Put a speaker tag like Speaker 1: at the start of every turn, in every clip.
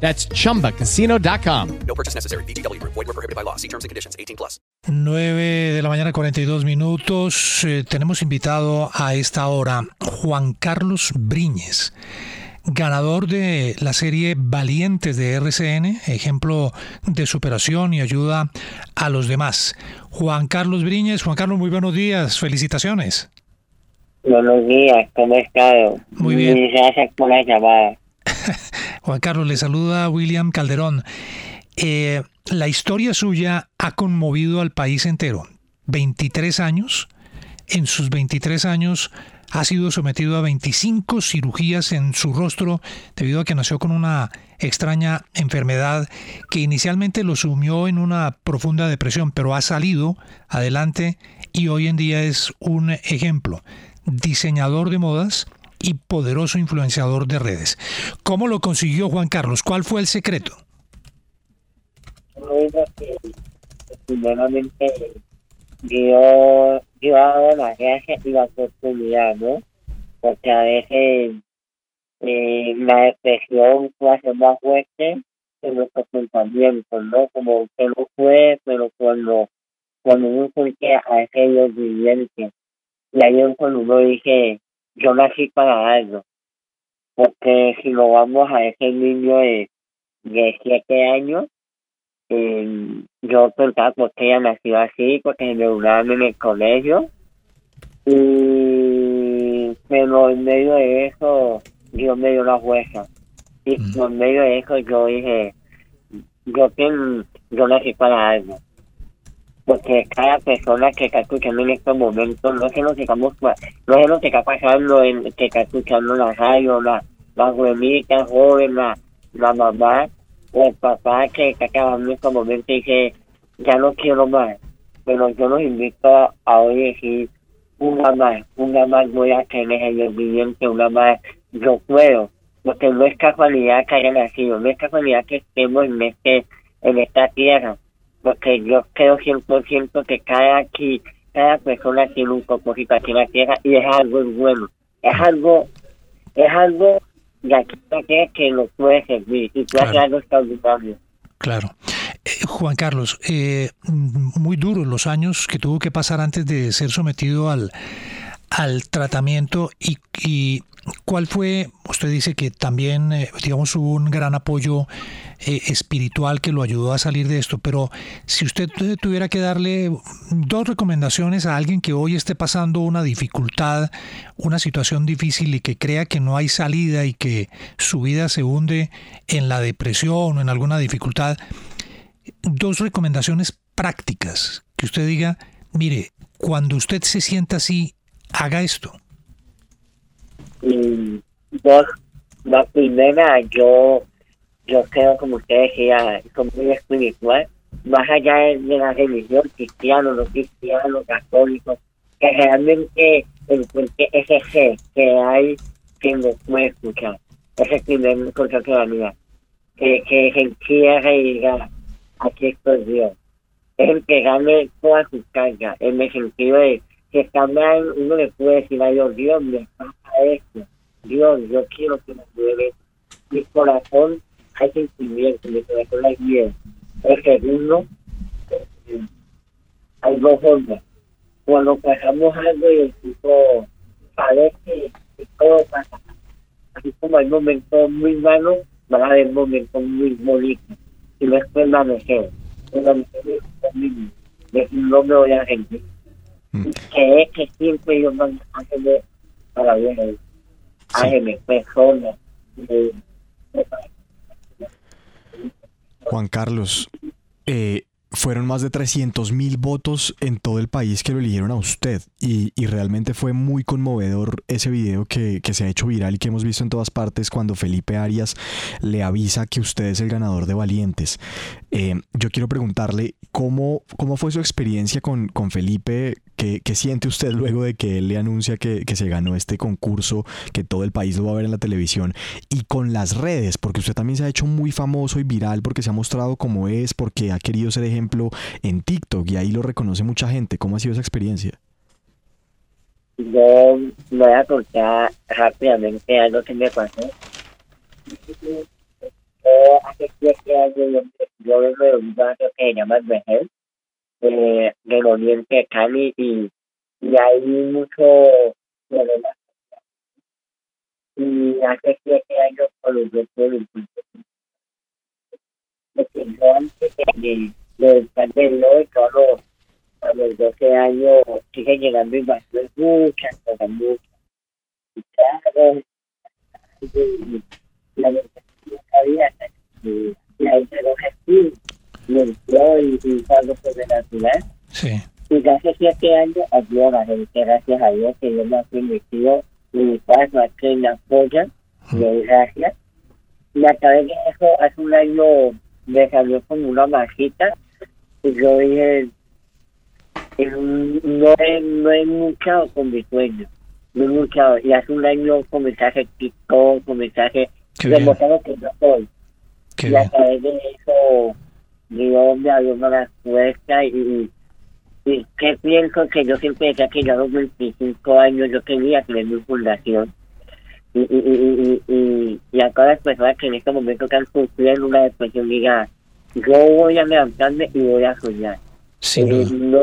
Speaker 1: That's chumbacasino.com.
Speaker 2: No purchase necessary. BGW. Void were prohibited by law. See terms and conditions. 18 plus.
Speaker 3: 9 de la mañana, 42 minutos. Eh, tenemos invitado a esta hora Juan Carlos Briñes, ganador de la serie Valientes de RCN, ejemplo de superación y ayuda a los demás. Juan Carlos Briñes, Juan Carlos, muy buenos días, felicitaciones.
Speaker 4: Buenos días, ¿cómo está?
Speaker 3: Muy bien.
Speaker 4: Y Gracias por la llamada.
Speaker 3: Juan Carlos, le saluda William Calderón. Eh, la historia suya ha conmovido al país entero. 23 años. En sus 23 años ha sido sometido a 25 cirugías en su rostro debido a que nació con una extraña enfermedad que inicialmente lo sumió en una profunda depresión, pero ha salido adelante y hoy en día es un ejemplo. Diseñador de modas y poderoso influenciador de redes. ¿Cómo lo consiguió Juan Carlos? ¿Cuál fue el secreto?
Speaker 4: Que, primeramente yo, yo hago las gracias y la oportunidad, ¿no? Porque a veces eh, la depresión puede ser más fuerte que nuestros pensamientos, ¿no? Como usted lo fue, pero cuando, cuando uno surge a aquellos vivientes, y ahí es cuando uno dice, yo nací para algo. Porque si lo vamos a ese niño de, de siete años, eh, yo pensaba por qué ella nació así, porque me burlaban en el colegio. Y pero en medio de eso, Dios me dio la fuerza. Y
Speaker 3: Mm.
Speaker 4: por medio de eso yo dije, yo nací para algo. Porque cada persona que está escuchando en estos momentos, no sé lo que estamos, no sé lo que está pasando en que está escuchando la radio, la, la abuelita joven, la, la mamá, o el papá que está acabando en estos momentos y dice, ya no quiero más. Pero yo los invito a, hoy decir, una más, una más voy a tener en el viviente, una más yo puedo. Porque no es casualidad que haya nacido, no es casualidad que estemos en este, en esta tierra porque yo creo 100% que cada aquí, cada persona tiene un propósito aquí en la tierra y es algo bueno, es algo, es algo de aquí en la tierra que nos puede servir y puede
Speaker 3: Claro.
Speaker 4: algo extraordinario.
Speaker 3: Claro. Eh, Juan Carlos, eh, muy duros los años que tuvo que pasar antes de ser sometido al, al tratamiento y, y cuál fue, usted dice que también, eh, digamos, hubo un gran apoyo eh, espiritual que lo ayudó a salir de esto, pero si usted tu- tuviera que darle dos recomendaciones a alguien que hoy esté pasando una dificultad, una situación difícil y que crea que no hay salida y que su vida se hunde en la depresión o en alguna dificultad, dos recomendaciones prácticas que usted diga, mire, cuando usted se sienta así, haga esto.
Speaker 4: Y dos, la primera, yo, yo creo, como usted decía, soy muy espiritual, más allá de, de la religión, cristiano, no cristiano, católico, que realmente encuentre ese ser que hay que nos puede escuchar. Ese primer consejo de la mía. Que, que se encierre y diga, aquí estoy Dios. Es entregarle toda su carga, en el sentido de que mal, uno le puede decir a Dios, Dios, me esto. Dios, yo quiero que me ayude. Mi corazón hay sentimiento, mi corazón hay miedo. El segundo, eh, hay dos formas. Cuando pasamos algo y el tipo parece que todo pasa. Así como hay momentos muy malos, van a haber momentos muy bonitos. Y no es permanecer. Permanecer es mismo. no me voy a rendir.
Speaker 5: Mm.
Speaker 4: Que es que siempre ellos van a hacerme bien, personas. eh,
Speaker 5: Juan Carlos, eh, fueron más de 300 mil votos en todo el país que lo eligieron a usted y, y realmente fue muy conmovedor ese video que, que se ha hecho viral y que hemos visto en todas partes cuando Felipe Arias le avisa que usted es el ganador de Valientes. Eh, yo quiero preguntarle cómo, cómo fue su experiencia con, con Felipe, ¿Qué, siente usted luego de que él le anuncia que, se ganó este concurso, que todo el país lo va a ver en la televisión y con las redes, porque usted también se ha hecho muy famoso y viral porque se ha mostrado como es, porque ha querido ser ejemplo en TikTok y ahí lo reconoce mucha gente. ¿Cómo ha sido esa experiencia?
Speaker 4: Yo voy a contar rápidamente algo que me pasó. Hace siete años yo vengo de un barrio que se llama Vejez, eh, del oriente Cali, y, y hay mucho. Y hace siete años yo tuve el porque yo antes de, de estar del y todo a los 12 años sigue llegando invasión muchas cosas, muchas. Y y la verdad que la lo gestió, y y algo sobrenatural.
Speaker 3: Sí.
Speaker 4: Y gracias a siete años a la gente, gracias a Dios que Dios me ha permitido y mi padre no que me apoya, le doy gracias. Y a través de eso, hace un año me salió como una majita y yo dije, no he, no he luchado con mi sueño, no he luchado. Y hace un año comencé a hacer TikTok, a
Speaker 3: Qué bien.
Speaker 4: demostrando que yo soy.
Speaker 3: Qué
Speaker 4: y a través de eso, Dios me una respuesta y, y que pienso que yo siempre decía que yo a los 25 años yo quería tener mi fundación. Y, y, y, y, y, a todas las personas que en este momento están sufriendo una depresión, diga, yo voy a levantarme y voy a soñar.
Speaker 3: Sin
Speaker 4: Eh, no,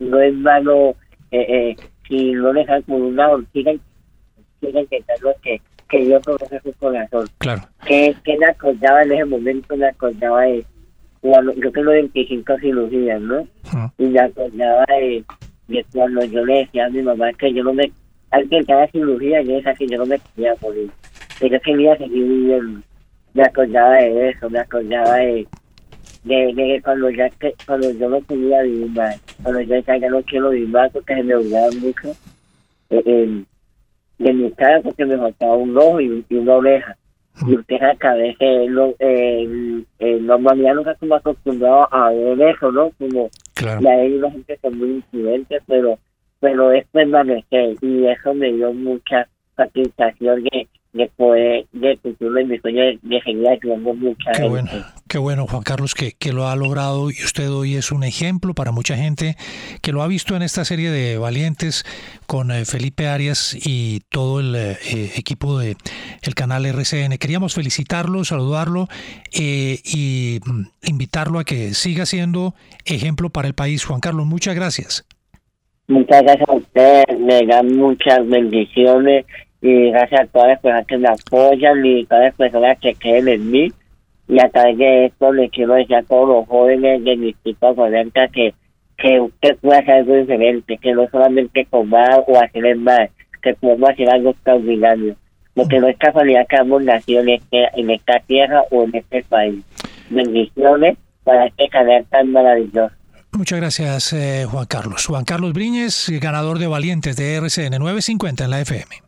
Speaker 4: no es malo eh, eh, si no dejan con una ortiga sigan intentando que, que Dios conoce su corazón.
Speaker 3: Claro.
Speaker 4: Que, que me acordaba en ese momento, me acordaba de cuando yo tengo 25 cirugías, ¿no? Y me acordaba de, de cuando yo le decía a mi mamá que yo no me, al que cada cirugía, yo decía que yo no me quería morir, que yo quería seguir viviendo. Me acordaba de eso, me acordaba de, de, de que cuando, ya, que, cuando yo no podía vivir más, cuando yo decía ya no quiero vivir más porque se me olvidaba mucho eh, eh, de mi cara porque me faltaba un ojo y, y una oreja. Y usted acá ve que lo, eh, eh, normalmente nunca como acostumbrado a ver eso, ¿no? Como
Speaker 3: Claro.
Speaker 4: hay una gente que es muy influente, pero pero es permanecer y eso me dio mucha satisfacción de, de poder, de cumplir mi sueño de, de seguir ayudando mucha
Speaker 3: Qué
Speaker 4: gente.
Speaker 3: bueno, qué bueno, Juan Carlos, que, que lo ha logrado y usted hoy es un ejemplo para mucha gente que lo ha visto en esta serie de Valientes con eh, Felipe Arias y todo el eh, eh, equipo de canal RCN. Queríamos felicitarlo, saludarlo eh, y mm, invitarlo a que siga siendo ejemplo para el país. Juan Carlos, muchas gracias.
Speaker 4: Muchas gracias a usted, me dan muchas bendiciones y gracias a todas las personas que me apoyan y todas las personas que creen en mí. Y a través de esto le quiero decir a todos los jóvenes de mi tipo 40 que, que usted puede hacer algo diferente, que no solamente comer o hacer el mal, que podemos hacer algo extraordinario. Porque no es casualidad que hemos nacido en, este, en esta tierra o en este país. Bendiciones para este canal tan maravilloso.
Speaker 3: Muchas gracias, eh, Juan Carlos. Juan Carlos Briñes, ganador de Valientes de RCN 950 en la FM.